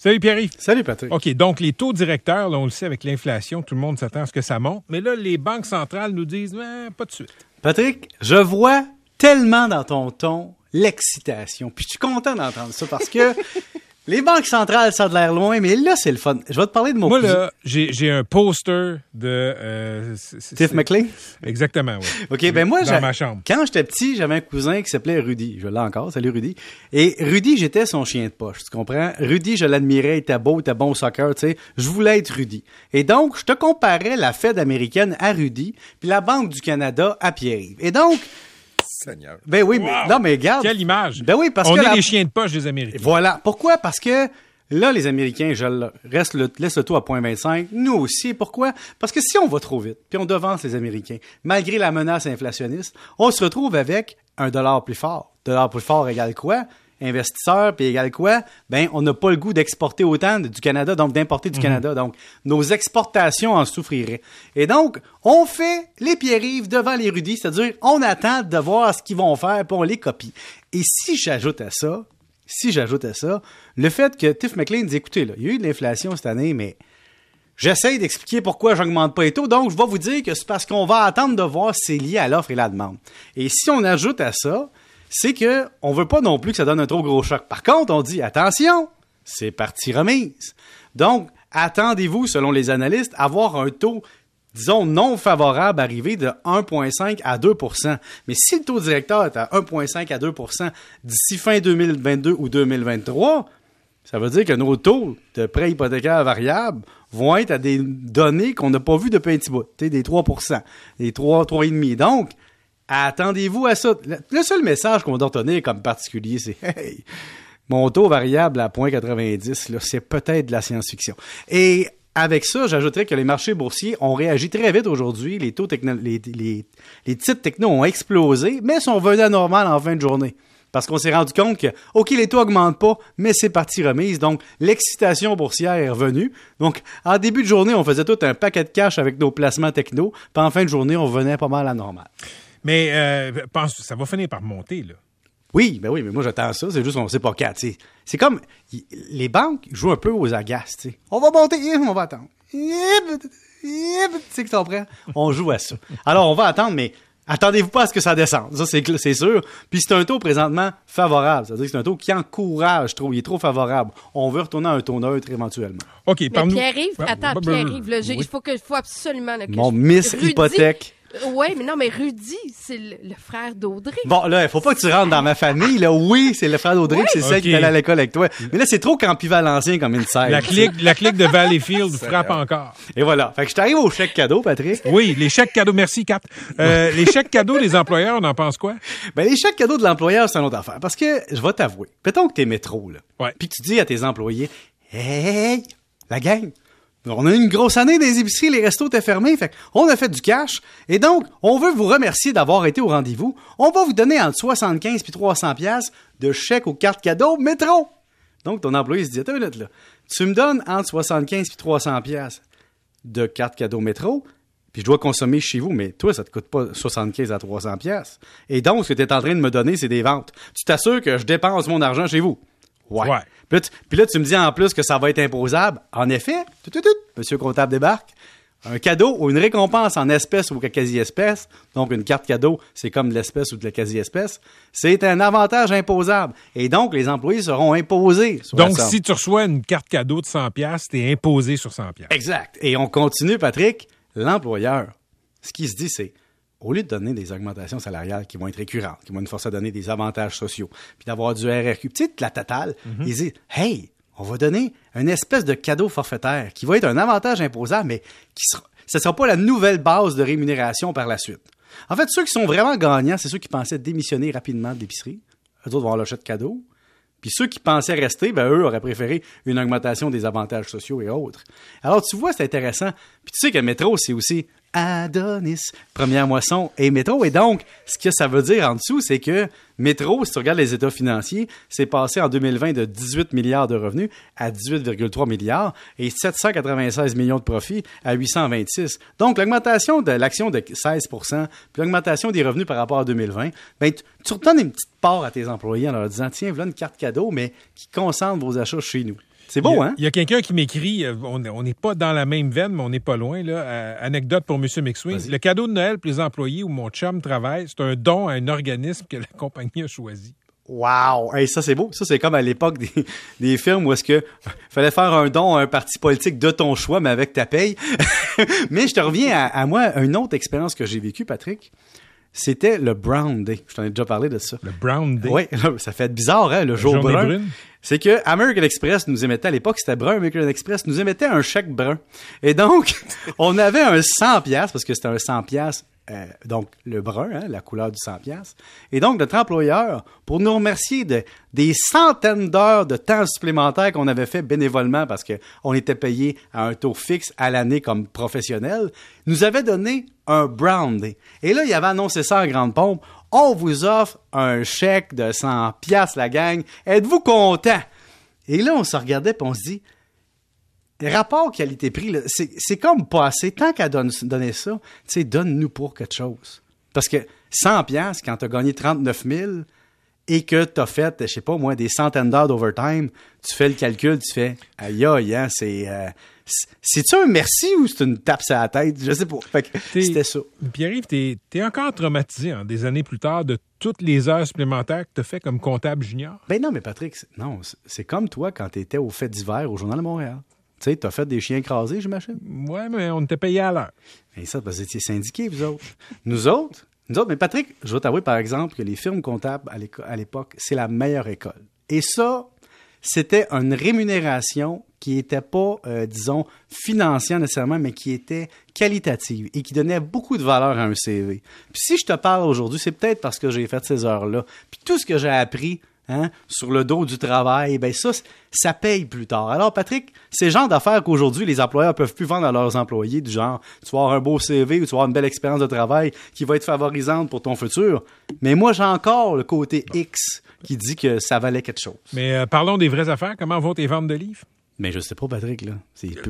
Salut Pierre-Yves. Salut Patrick. OK, donc les taux directeurs, là, on le sait avec l'inflation, tout le monde s'attend à ce que ça monte. Mais là, les banques centrales nous disent ben, pas de suite. Patrick, je vois tellement dans ton ton l'excitation. Puis je suis content d'entendre ça parce que les banques centrales, ça a de l'air loin, mais là, c'est le fun. Je vais te parler de mon Moi, là, j'ai j'ai un poster de... euh, Tiff McLean? Exactement, oui. OK, ben moi, Dans j'a- ma chambre. quand j'étais petit, j'avais un cousin qui s'appelait Rudy. Je l'ai encore. Salut Rudy. Et Rudy, j'étais son chien de poche. Tu comprends? Rudy, je l'admirais. Il était beau, il était bon au soccer, tu sais. Je voulais être Rudy. Et donc, je te comparais la Fed américaine à Rudy, puis la Banque du Canada à Pierre-Yves. Et donc, Seigneur. ben oui, mais, non, mais regarde. Quelle image. Ben oui, parce on que est la- les chiens de poche des Américains. Voilà. Pourquoi? Parce que là, les Américains, je le- reste le, laisse le taux à 0.25. Nous aussi. Pourquoi? Parce que si on va trop vite, puis on devance les Américains, malgré la menace inflationniste, on se retrouve avec un dollar plus fort. Dollar plus fort égale quoi? Investisseur, puis égale quoi? Ben, on n'a pas le goût d'exporter autant du Canada, donc d'importer du Canada. Donc, nos exportations en souffriraient. Et donc, on fait les pierres-rives devant les rudis, c'est-à-dire, on attend de voir ce qu'ils vont faire, puis on les copie. Et si j'ajoute à ça, si j'ajoute à ça, le fait que Tiff McLean dit, écoutez, là, il y a eu de l'inflation cette année, mais j'essaie d'expliquer pourquoi j'augmente pas les taux, donc je vais vous dire que c'est parce qu'on va attendre de voir si c'est lié à l'offre et la demande. Et si on ajoute à ça, c'est que on veut pas non plus que ça donne un trop gros choc. Par contre, on dit, attention, c'est partie remise. Donc, attendez-vous, selon les analystes, avoir un taux disons, non favorable arriver de 1,5 à 2% Mais si le taux directeur est à 1,5 à 2% d'ici fin 2022 ou 2023, ça veut dire que nos taux de prêts hypothécaires variables vont être à des données qu'on n'a pas vues depuis un petit bout, des 3% des 3, 3,5 Donc, attendez-vous à ça. Le seul message qu'on doit donner comme particulier, c'est Hey, mon taux variable à 0,90, là, c'est peut-être de la science-fiction. Et avec ça, j'ajouterais que les marchés boursiers ont réagi très vite aujourd'hui. Les taux techno, les, titres techno ont explosé, mais sont venus à normal en fin de journée. Parce qu'on s'est rendu compte que, OK, les taux augmentent pas, mais c'est parti remise. Donc, l'excitation boursière est revenue. Donc, en début de journée, on faisait tout un paquet de cash avec nos placements techno. Puis en fin de journée, on revenait pas mal à normal. Mais euh, pense, ça va finir par monter, là? Oui, ben oui, mais moi j'attends ça, c'est juste qu'on sait pas quand, tu sais. C'est comme y- les banques jouent un peu aux agaces. On va monter, on va attendre. Tu sais que tu comprends? On joue à ça. Alors on va attendre, mais attendez-vous pas à ce que ça descende. Ça, c'est c'est sûr. Puis c'est un taux présentement favorable. C'est-à-dire que c'est un taux qui encourage trop. Il est trop favorable. On veut retourner à un taux neutre éventuellement. OK, Mais. Pierre-Yves, attends, Pierre-Yves, oui. il faut que, faut absolument là, que Mon je- Miss Rudy- Hypothèque. Oui, mais non, mais Rudy, c'est le, le frère d'Audrey. Bon, là, il faut pas que tu rentres dans ma famille, là. Oui, c'est le frère d'Audrey, puis c'est celle Ok. qui est allée à l'école avec toi. Mais là, c'est trop campivalencien comme inside. La clique, la clique de Valleyfield frappe encore. Et voilà. Fait que je t'arrive au chèque cadeau, Patrick. Oui, les chèques cadeaux, merci, Kat. Euh, les chèques cadeaux des employeurs, on en pense quoi? Ben, les chèques cadeaux de l'employeur, c'est une autre affaire. Parce que, je vais t'avouer, mettons que t'es métro, là. Ouais. Puis que tu dis à tes employés, hey, la gang, on a eu une grosse année les épiceries, les restos étaient fermés, fait on a fait du cash. Et donc, on veut vous remercier d'avoir été au rendez-vous. On va vous donner entre 75 puis 300 pièces de chèques aux cartes cadeaux métro. Donc, ton employé se dit, attends une minute, là. Tu me donnes entre 75 puis 300 pièces de cartes cadeaux métro, puis je dois consommer chez vous, mais toi, ça te coûte pas 75 à 300 pièces. Et donc, ce que tu es en train de me donner, c'est des ventes. Tu t'assures que je dépense mon argent chez vous. Ouais. Ouais. Puis, là, tu, puis là, tu me dis en plus que ça va être imposable. En effet, tout, tout, tout, monsieur comptable débarque. Un cadeau ou une récompense en espèces ou quasi-espèces, donc une carte cadeau, c'est comme de l'espèce ou de la quasi-espèce, c'est un avantage imposable. Et donc, les employés seront imposés. sur Donc, si tu reçois une carte cadeau de 100 pièces, t'es imposé sur 100 pièces. Exact. Et on continue, Patrick. L'employeur, ce qui se dit, c'est au lieu de donner des augmentations salariales qui vont être récurrentes, qui vont nous forcer à donner des avantages sociaux, puis d'avoir du RRQ, petite la totale, ils disent Hey, on va donner une espèce de cadeau forfaitaire qui va être un avantage imposable, mais qui sera, ce ne sera pas la nouvelle base de rémunération par la suite. En fait, ceux qui sont vraiment gagnants, c'est ceux qui pensaient démissionner rapidement de l'épicerie. Eux autres vont avoir leur chèque cadeau. Puis ceux qui pensaient rester, ben eux auraient préféré une augmentation des avantages sociaux et autres. Alors tu vois, c'est intéressant. Puis tu sais que métro, c'est aussi Adonis, première moisson et métro. Et donc, ce que ça veut dire en dessous, c'est que métro, si tu regardes les états financiers, c'est passé en 2020 de 18 milliards de revenus à 18,3 milliards et 796 millions de profits à 826. Donc, l'augmentation de l'action de 16% puis l'augmentation des revenus par rapport à 2020, ben, tu, redonnes une petite part à tes employés en leur disant, tiens, voilà une carte cadeau, mais qui concentre vos achats chez nous. C'est beau, a- hein? Il y a quelqu'un qui m'écrit, euh, on n'est pas dans la même veine, mais on n'est pas loin. Là. Euh, anecdote pour M. McSween. Le cadeau de Noël pour les employés où mon chum travaille, c'est un don à un organisme que la compagnie a choisi. Wow! Hey, ça, c'est beau. Ça, c'est comme à l'époque des, des films où est-ce que fallait faire un don à un parti politique de ton choix, mais avec ta paye. mais je te reviens à, à moi, une autre expérience que j'ai vécue, Patrick. C'était le Brown Day. Je t'en ai déjà parlé de ça. Le Brown Day? Oui, ça fait bizarre, hein, le jour journée brun. C'est que American Express nous émettait, à l'époque c'était brun, American Express nous émettait un chèque brun. Et donc, on avait un 100 pièces parce que c'était un 100 pièces donc le brun, hein, la couleur du 100 pièces. Et donc, notre employeur, pour nous remercier de, des centaines d'heures de temps supplémentaires qu'on avait fait bénévolement parce qu'on était payé à un taux fixe à l'année comme professionnel, nous avait donné un Brown. Et là, il avait annoncé ça en grande pompe. On vous offre un chèque de 100 pièces la gang. Êtes-vous content? Et là, on se regardait et on se dit, rapport qualité-prix, là, c'est c'est comme pas assez. Tant qu'à donne- donner ça, tu sais, donne-nous pour quelque chose. Parce que 100 pièces quand tu as gagné 39 000 et que tu as fait, je sais pas moi, des centaines d'heures d'overtime, tu fais le calcul, tu fais, aïe aïe, hein, c'est... euh, c'est- C'est-tu un merci ou c'est une tape sur la tête? Je sais pas. C'était ça. Pierre-Yves, t'es es encore traumatisé hein, des années plus tard de toutes les heures supplémentaires que tu as fait comme comptable junior? Ben non, mais Patrick, non, c'est- c'est comme toi quand tu étais au fait d'hiver au Journal de Montréal. Tu sais, t'as fait des chiens écrasés, j'imagine? Ouais, mais on était payé à l'heure. Et ça, parce que vous étiez syndiqués, vous autres. Nous autres, nous autres, mais Patrick, je vais t'avouer, par exemple, que les firmes comptables à l'époque, c'est la meilleure école. Et ça, c'était une rémunération qui n'était pas, euh, disons, financière nécessairement, mais qui était qualitative et qui donnait beaucoup de valeur à un CV. Puis si je te parle aujourd'hui, c'est peut-être parce que j'ai fait ces heures-là. Puis tout ce que j'ai appris hein, sur le dos du travail, ben ça, ça paye plus tard. Alors, Patrick, c'est le genre d'affaires qu'aujourd'hui, les employeurs peuvent plus vendre à leurs employés, du genre, tu vas avoir un beau CV ou tu vas avoir une belle expérience de travail qui va être favorisante pour ton futur. Mais moi, j'ai encore le côté X qui dit que ça valait quelque chose. Mais euh, parlons des vraies affaires. Comment vont tes ventes de livres? Mais je sais pas, Patrick, là.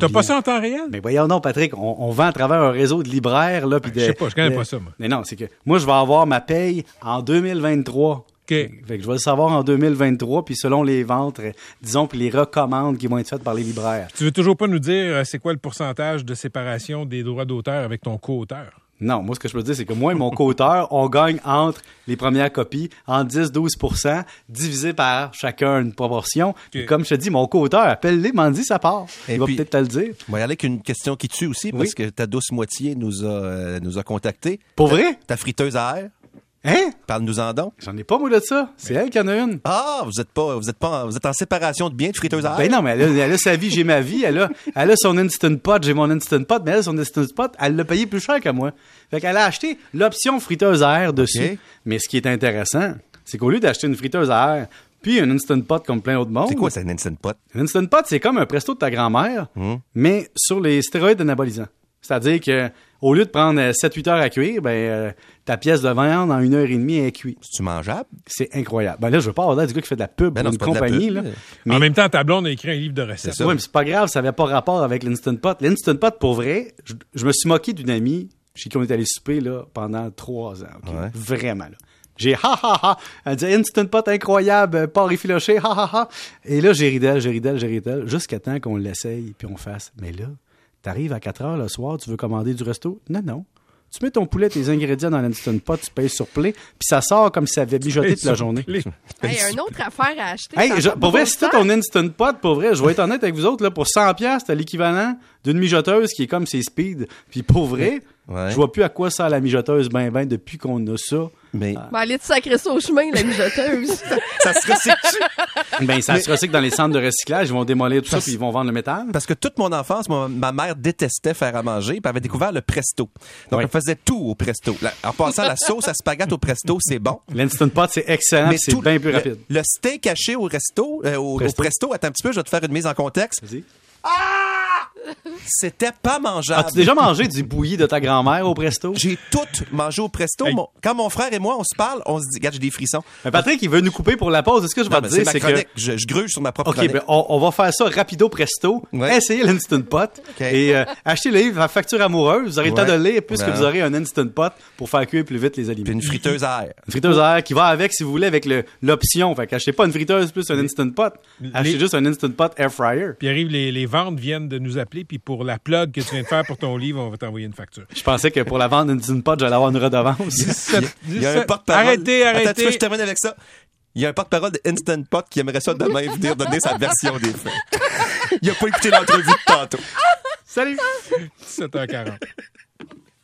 T'as pas ça en temps réel? Mais voyons non, Patrick, on, on vend à travers un réseau de libraires, là, Ben, de... je sais pas, je connais de- pas ça, moi. Mais non, c'est que moi, je vais avoir ma paye en 2023. OK. Fait que je vais le savoir en 2023, puis selon les ventes, euh, disons, puis les recommandes qui vont être faites par les libraires. Tu veux toujours pas nous dire euh, c'est quoi le pourcentage de séparation des droits d'auteur avec ton co-auteur? Non, moi, ce que je peux dire, c'est que moi et mon co-auteur, on gagne entre les premières copies en 10-12% divisé par chacun une proportion. Puis Comme je te dis, mon co-auteur, appelle-les, m'en dit, ça part. Et Il va peut-être te le dire. On va y aller avec une question qui tue aussi, Oui. parce que ta douce moitié nous a, euh, nous a contactés. Pour vrai? Ta friteuse à air, Hein? parle-nous-en donc. J'en ai pas, moi, de ça. C'est elle qui en a une. Ah, vous êtes pas, vous êtes pas, en- vous êtes en séparation de biens de friteuse à air? Ben non, mais elle a, elle a sa vie, j'ai ma vie. Elle a, elle a son Instant Pot, j'ai mon Instant Pot, mais elle, son Instant Pot, elle l'a payé plus cher que moi. Fait qu'elle a acheté l'option friteuse à air dessus. Mais ce qui est intéressant, c'est qu'au lieu d'acheter une friteuse à air, puis un Instant Pot comme plein d'autres monde. C'est quoi, c'est un instant pot? Un Instant Pot, c'est comme un presto de ta grand-mère, mais sur les stéroïdes anabolisants. C'est-à-dire que au lieu de prendre 7-8 heures à cuire, ben, euh, ta pièce de viande en une heure et demie est cuite. C'est-tu mangeable? C'est incroyable. Ben là, je veux pas avoir l'air du gars qui fait de la pub Ben non, pour une compagnie. là. mais- En même temps, ta blonde a écrit un livre de recettes. Oui, mais c'est pas grave, ça avait pas rapport avec l'Instant Pot. L'Instant Pot, pour vrai, je, je me suis moqué d'une amie chez qui on est allé souper là, pendant trois ans. Ouais. Vraiment, là. J'ai ha ha ha. Elle dit Instant Pot incroyable, euh, porc effiloché, ha ha ha. Et là, j'ai ri d'elle, j'ai ri d'elle, j'ai ri d'elle, jusqu'à temps qu'on l'essaye puis on fasse. Mais là, t'arrives à 4 heures le soir, tu veux commander du resto? Non, non. Tu mets ton poulet, tes ingrédients dans l'Instant Pot, tu payes sur play, puis ça sort comme si ça avait mijoté toute la journée. Hey, une autre affaire à acheter. Hey, je- pour vrai, si sens. ton Instant Pot, pour vrai, je vais être honnête avec vous autres, là, pour 100 pièces, t'as l'équivalent d'une mijoteuse qui est comme ses speed. Puis pour vrai, Ouais. je vois plus à quoi sert la mijoteuse ben ben depuis qu'on a ça. Mais Ben, allez te sacrer ça au chemin, la mijoteuse. ça se recycle. Ben, ça se recycle dans les centres de recyclage, ils vont démolir tout ça puis ils vont vendre le métal. Parce que toute mon enfance, ma, ma mère détestait faire à manger, puis elle avait découvert le presto. Donc, Ouais. elle faisait tout au presto. La- en passant, la sauce à spaghetti au presto, c'est bon. L'Instant Pot, c'est excellent, c'est tout- bien plus rapide. Le, steak haché au resto, euh, au, au Presto. presto. attends un petit peu, je vais te faire une mise en contexte. C'était pas mangeable. As-tu déjà mangé du bouilli de ta grand-mère au presto? J'ai tout mangé au presto. Hey. Mon- quand mon frère et moi, on se parle, on se dit, regarde, j'ai des frissons. Mais Patrick, il veut nous couper pour la pause. Est-ce que je vais te dire, ma c'est que... chronique. Je, je gruge sur ma propre OK, ben, on, on va faire ça rapido presto. Ouais. Essayez l'Instant Pot. Et euh, achetez le livre à facture amoureuse. Vous aurez le temps de lire puisque Ouais. vous aurez un Instant Pot pour faire cuire plus vite les aliments. Puis une friteuse à air. Une friteuse à air qui va avec, si vous voulez, avec l'option. Fait qu'achetez pas une friteuse plus un Instant Pot. Achetez Les- juste un Instant Pot Air Fryer. Puis arrive, les, les ventes viennent de nous appeler, puis pour la plug que tu viens de faire pour ton livre, on va t'envoyer une facture. Je pensais que pour la vente d'Instant Pot, j'allais avoir une redevance. Il y a un porte-parole. Arrêtez, Attends, tu arrêtez. veux, je termine avec ça? Il y a un porte-parole de Instant Pot qui aimerait ça demain venir donner sa version des faits. Il a pas écouté l'entrevue de tantôt. Salut! 17h40.